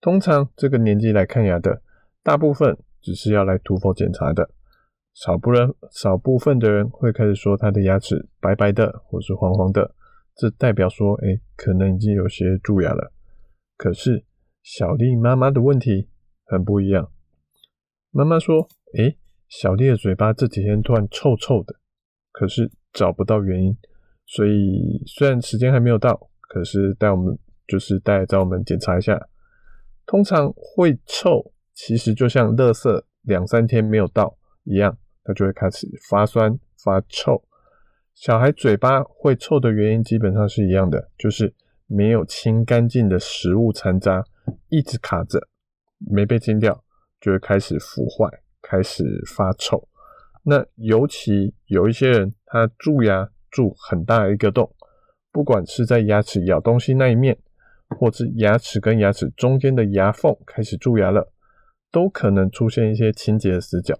通常这个年纪来看牙的，大部分只是要来涂氟检查的，少部分少部分的人会开始说他的牙齿白白的或是黄黄的，这代表说，哎，可能已经有些蛀牙了。可是小丽妈妈的问题很不一样，妈妈说，哎，小丽的嘴巴这几天突然臭臭的，可是找不到原因。所以虽然时间还没有到，可是带我们就是带着我们检查一下。通常会臭，其实就像垃圾两三天没有倒一样，它就会开始发酸发臭。小孩嘴巴会臭的原因基本上是一样的，就是没有清干净的食物残渣一直卡着，没被清掉，就会开始腐坏，开始发臭。那尤其有一些人，他蛀牙。蛀很大一个洞，不管是在牙齿咬东西那一面，或是牙齿跟牙齿中间的牙缝开始蛀牙了，都可能出现一些清洁的死角，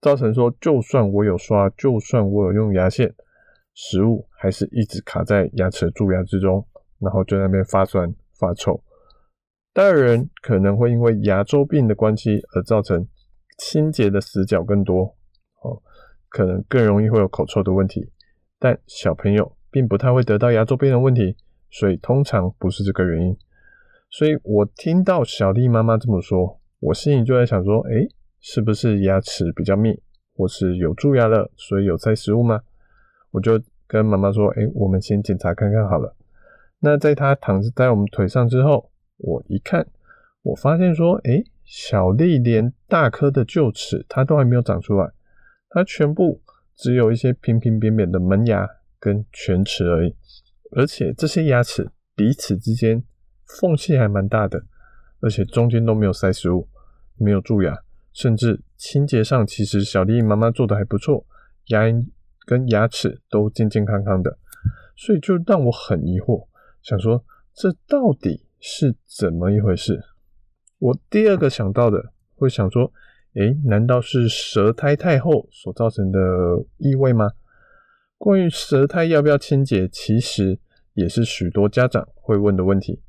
造成说，就算我有刷，就算我有用牙线，食物还是一直卡在牙齿蛀牙之中，然后就那边发酸发臭。大人可能会因为牙周病的关系而造成清洁的死角更多，哦，可能更容易会有口臭的问题。但小朋友并不太会得到牙周病的问题，所以通常不是这个原因。所以我听到小丽妈妈这么说，我心里就在想说：诶，是不是牙齿比较密，或是有蛀牙了，所以有塞食物吗？我就跟妈妈说：诶，我们先检查看看好了。那在她躺在我们腿上之后，我一看，我发现说：诶，小丽连大颗的臼齿她都还没有长出来，她全部。只有一些平平扁扁的门牙跟犬齿而已，而且这些牙齿彼此之间缝隙还蛮大的，而且中间都没有塞食物，没有蛀牙，甚至清洁上其实小丽妈妈做的还不错，牙龈跟牙齿都健健康康的，所以就让我很疑惑，想说这到底是怎么一回事？我第二个想到的会想说。诶，难道是舌苔太厚所造成的异味吗？关于舌苔要不要清洁，其实也是许多家长会问的问题。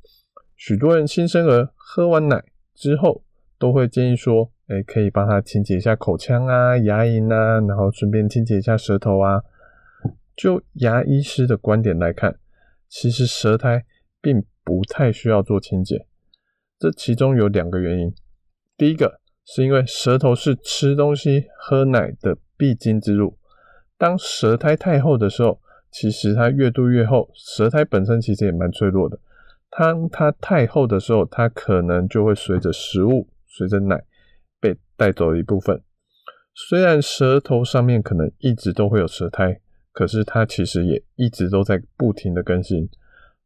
许多人新生儿喝完奶之后，都会建议说，诶，可以帮他清洁一下口腔啊、牙龈啊，然后顺便清洁一下舌头啊。就牙医师的观点来看，其实舌苔并不太需要做清洁。这其中有两个原因，第一个。是因为舌头是吃东西、喝奶的必经之路。当舌苔太厚的时候，其实它越度越厚，舌苔本身其实也蛮脆弱的。当它太厚的时候，它可能就会随着食物、随着奶被带走一部分。虽然舌头上面可能一直都会有舌苔，可是它其实也一直都在不停的更新。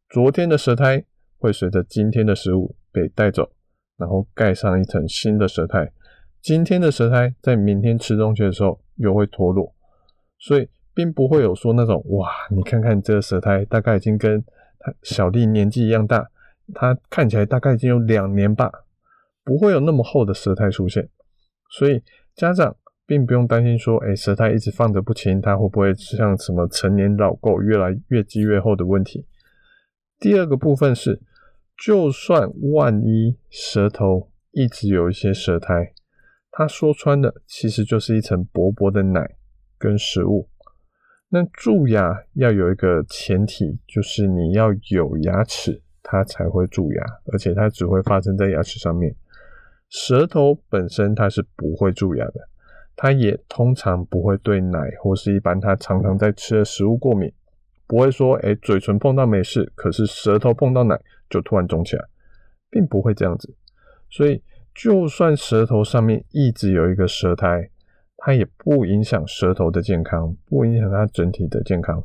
昨天的舌苔会随着今天的食物被带走。然后盖上一层新的舌苔，今天的舌苔在明天吃东西的时候又会脱落，所以并不会有说那种哇，你看看这个舌苔大概已经跟他小丽年纪一样大，他看起来大概已经有两年吧，不会有那么厚的舌苔出现，所以家长并不用担心说，哎，舌苔一直放着不清，它会不会像什么成年老垢越来越积越厚的问题。第二个部分是。就算万一舌头一直有一些舌苔，它说穿了其实就是一层薄薄的奶跟食物。那蛀牙要有一个前提，就是你要有牙齿，它才会蛀牙，而且它只会发生在牙齿上面。舌头本身它是不会蛀牙的，它也通常不会对奶或是一般它常常在吃的食物过敏。不会说，哎，嘴唇碰到没事，可是舌头碰到奶就突然肿起来，并不会这样子。所以，就算舌头上面一直有一个舌苔，它也不影响舌头的健康，不影响它整体的健康。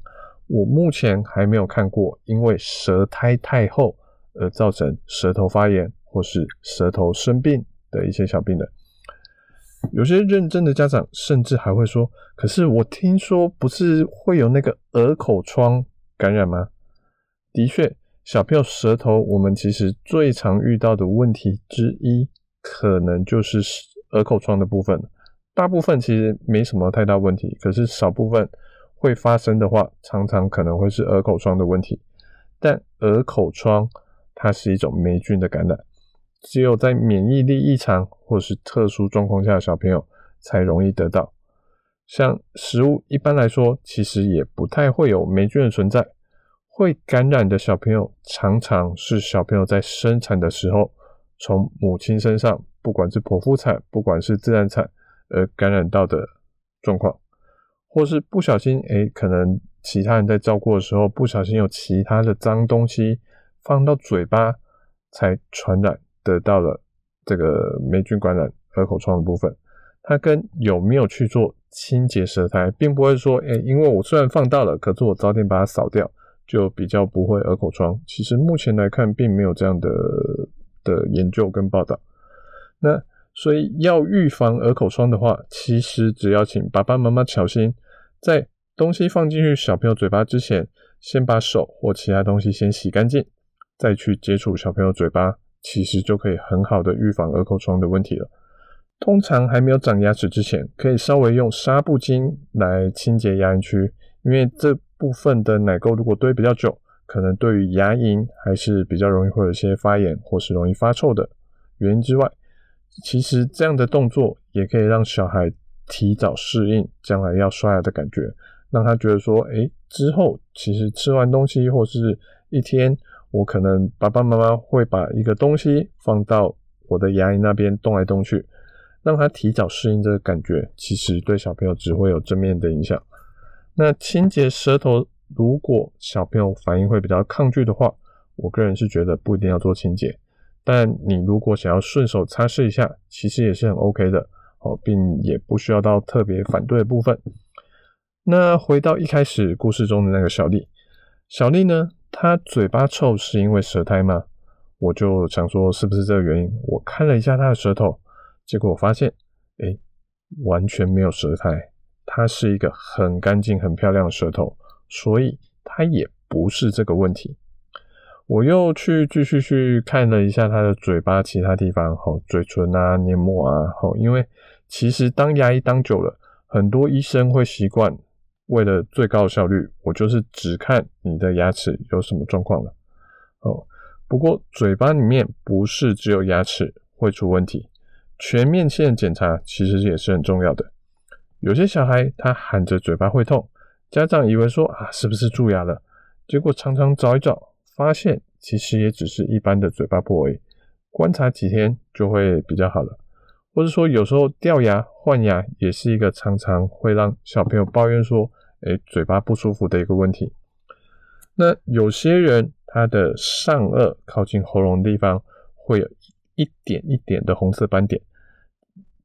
我目前还没有看过因为舌苔太厚而造成舌头发炎或是舌头生病的一些小病人。有些认真的家长甚至还会说：“可是我听说不是会有那个鹅口疮感染吗？”的确，小朋友舌头我们其实最常遇到的问题之一，可能就是鹅口疮的部分。大部分其实没什么太大问题，可是少部分会发生的话，常常可能会是耳口疮的问题。但耳口疮它是一种霉菌的感染。只有在免疫力异常或是特殊状况下的小朋友才容易得到。像食物一般来说，其实也不太会有霉菌的存在。会感染的小朋友，常常是小朋友在生产的时候，从母亲身上，不管是剖腹产，不管是自然产，而感染到的状况，或是不小心，哎，可能其他人在照顾的时候，不小心有其他的脏东西放到嘴巴，才传染。得到了这个霉菌感染耳口疮的部分，它跟有没有去做清洁舌苔，并不会说，诶，因为我虽然放到了，可是我早点把它扫掉，就比较不会耳口疮。其实目前来看，并没有这样的的研究跟报道。那所以要预防耳口疮的话，其实只要请爸爸妈妈小心，在东西放进去小朋友嘴巴之前，先把手或其他东西先洗干净，再去接触小朋友嘴巴。其实就可以很好的预防耳口疮的问题了。通常还没有长牙齿之前，可以稍微用纱布巾来清洁牙龈区，因为这部分的奶垢如果堆比较久，可能对于牙龈还是比较容易会有一些发炎或是容易发臭的原因之外，其实这样的动作也可以让小孩提早适应将来要刷牙的感觉，让他觉得说，诶，之后其实吃完东西或是一天。我可能爸爸妈妈会把一个东西放到我的牙龈那边动来动去，让他提早适应这个感觉，其实对小朋友只会有正面的影响。那清洁舌头，如果小朋友反应会比较抗拒的话，我个人是觉得不一定要做清洁，但你如果想要顺手擦拭一下，其实也是很 OK 的哦，并也不需要到特别反对的部分。那回到一开始故事中的那个小丽，小丽呢？她嘴巴臭是因为舌苔吗？我就想说是不是这个原因？我看了一下她的舌头，结果我发现，哎，完全没有舌苔，她是一个很干净、很漂亮的舌头，所以他也不是这个问题。我又去继续去看了一下他的嘴巴其他地方，吼，嘴唇啊、黏膜啊，吼，因为其实当牙医当久了，很多医生会习惯。为了最高效率，我就是只看你的牙齿有什么状况了。哦，不过嘴巴里面不是只有牙齿会出问题，全面性检查其实也是很重要的。有些小孩他喊着嘴巴会痛，家长以为说啊是不是蛀牙了？结果常常找一找，发现其实也只是一般的嘴巴破而已，观察几天就会比较好了。或者说有时候掉牙换牙也是一个常常会让小朋友抱怨说。诶，嘴巴不舒服的一个问题。那有些人他的上颚靠近喉咙地方会有一点一点的红色斑点，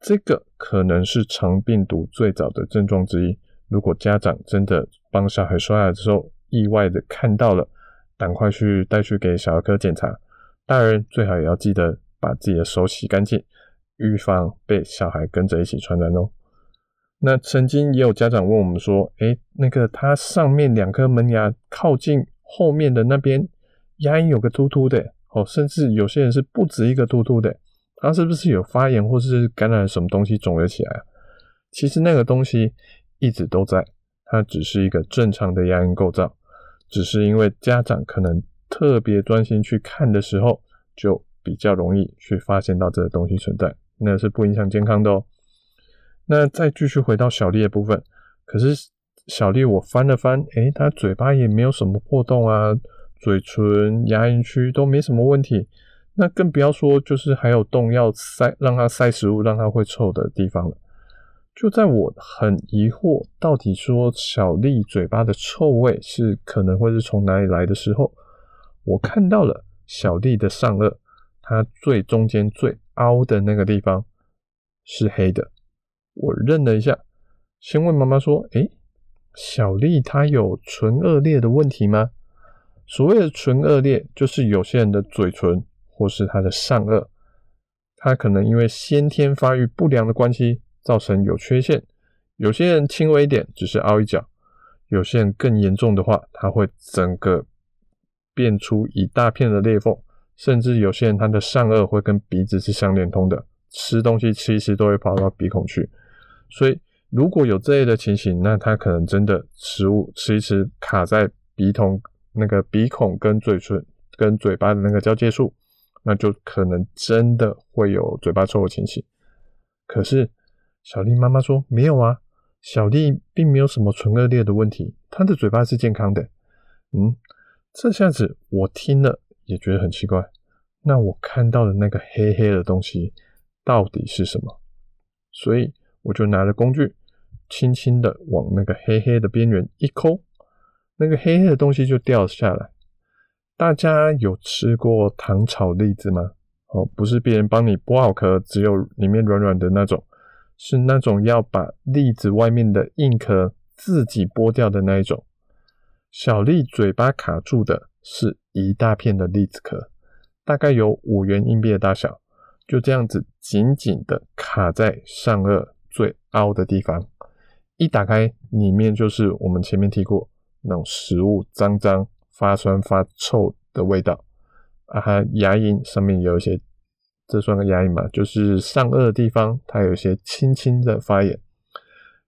这个可能是肠病毒最早的症状之一。如果家长真的帮小孩刷牙的时候意外的看到了，赶快去带去给小儿科检查。大人最好也要记得把自己的手洗干净，预防被小孩跟着一起传染哦。那曾经也有家长问我们说：“诶，那个他上面两颗门牙靠近后面的那边牙龈有个突突的，哦，甚至有些人是不止一个突突的，他是不是有发炎或是感染什么东西肿了起来？”其实那个东西一直都在，它只是一个正常的牙龈构造，只是因为家长可能特别专心去看的时候，就比较容易去发现到这个东西存在，那是不影响健康的哦。那再继续回到小丽的部分，可是小丽我翻了翻，诶，她嘴巴也没有什么破洞啊，嘴唇、牙龈区都没什么问题，那更不要说就是还有洞要塞，让她塞食物，让她会臭的地方了。就在我很疑惑，到底说小丽嘴巴的臭味是可能会是从哪里来的时候，我看到了小丽的上颚，它最中间最凹的那个地方是黑的。我认了一下，先问妈妈说：“诶，小丽她有唇腭裂的问题吗？”所谓的唇腭裂，就是有些人的嘴唇或是他的上颚，他可能因为先天发育不良的关系，造成有缺陷。有些人轻微一点，只是凹一角；有些人更严重的话，他会整个变出一大片的裂缝，甚至有些人他的上颚会跟鼻子是相连通的，吃东西吃一吃都会跑到鼻孔去。所以如果有这类的情形，那他可能真的食物吃一吃卡在鼻筒那个鼻孔跟嘴唇跟嘴巴的那个交界处，那就可能真的会有嘴巴臭的情形。可是小丽妈妈说没有啊。小丽并没有什么唇腭裂的问题，她的嘴巴是健康的。嗯，这下子我听了也觉得很奇怪。那我看到的那个黑黑的东西到底是什么？所以我就拿了工具，轻轻的往那个黑黑的边缘一抠，那个黑黑的东西就掉下来。大家有吃过糖炒栗子吗？哦，不是别人帮你剥好壳，只有里面软软的那种。是那种要把栗子外面的硬壳自己剥掉的那一种。小丽嘴巴卡住的是一大片的栗子壳，大概有五元硬币的大小，就这样子紧紧的卡在上颚最凹的地方。一打开，里面就是我们前面提过那种食物脏脏、发酸、发臭的味道。啊，它牙龈上面有一些。这算个牙龈嘛？就是上颚的地方，它有些轻轻的发炎。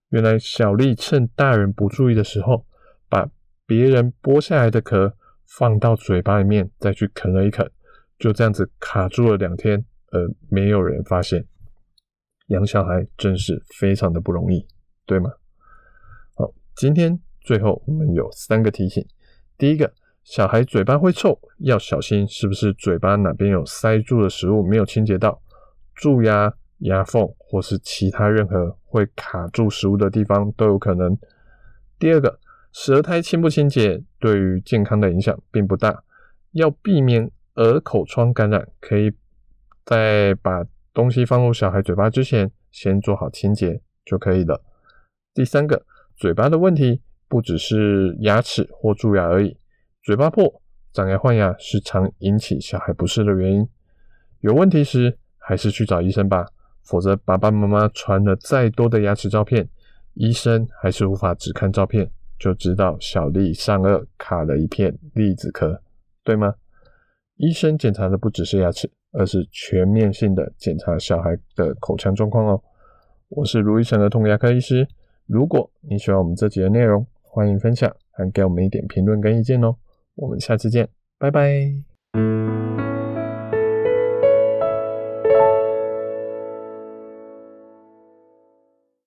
原来小丽趁大人不注意的时候，把别人剥下来的壳放到嘴巴里面，再去啃了一啃，就这样子卡住了两天，而没有人发现。养小孩真是非常的不容易，对吗？好，今天最后我们有三个提醒。第一个。小孩嘴巴会臭，要小心是不是嘴巴哪边有塞住的食物没有清洁到，蛀牙、牙缝或是其他任何会卡住食物的地方都有可能。第二个，舌苔清不清洁对于健康的影响并不大，要避免耳口疮感染，可以在把东西放入小孩嘴巴之前先做好清洁就可以了。第三个，嘴巴的问题不只是牙齿或蛀牙而已。嘴巴破、长牙换牙是常引起小孩不适的原因。有问题时，还是去找医生吧，否则爸爸妈妈传了再多的牙齿照片，医生还是无法只看照片就知道小丽上颚卡了一片栗子壳，对吗？医生检查的不只是牙齿，而是全面性的检查小孩的口腔状况哦。我是卢医生儿童牙科医师。如果你喜欢我们这集的内容，欢迎分享，还给我们一点评论跟意见哦。我们下期见，拜拜。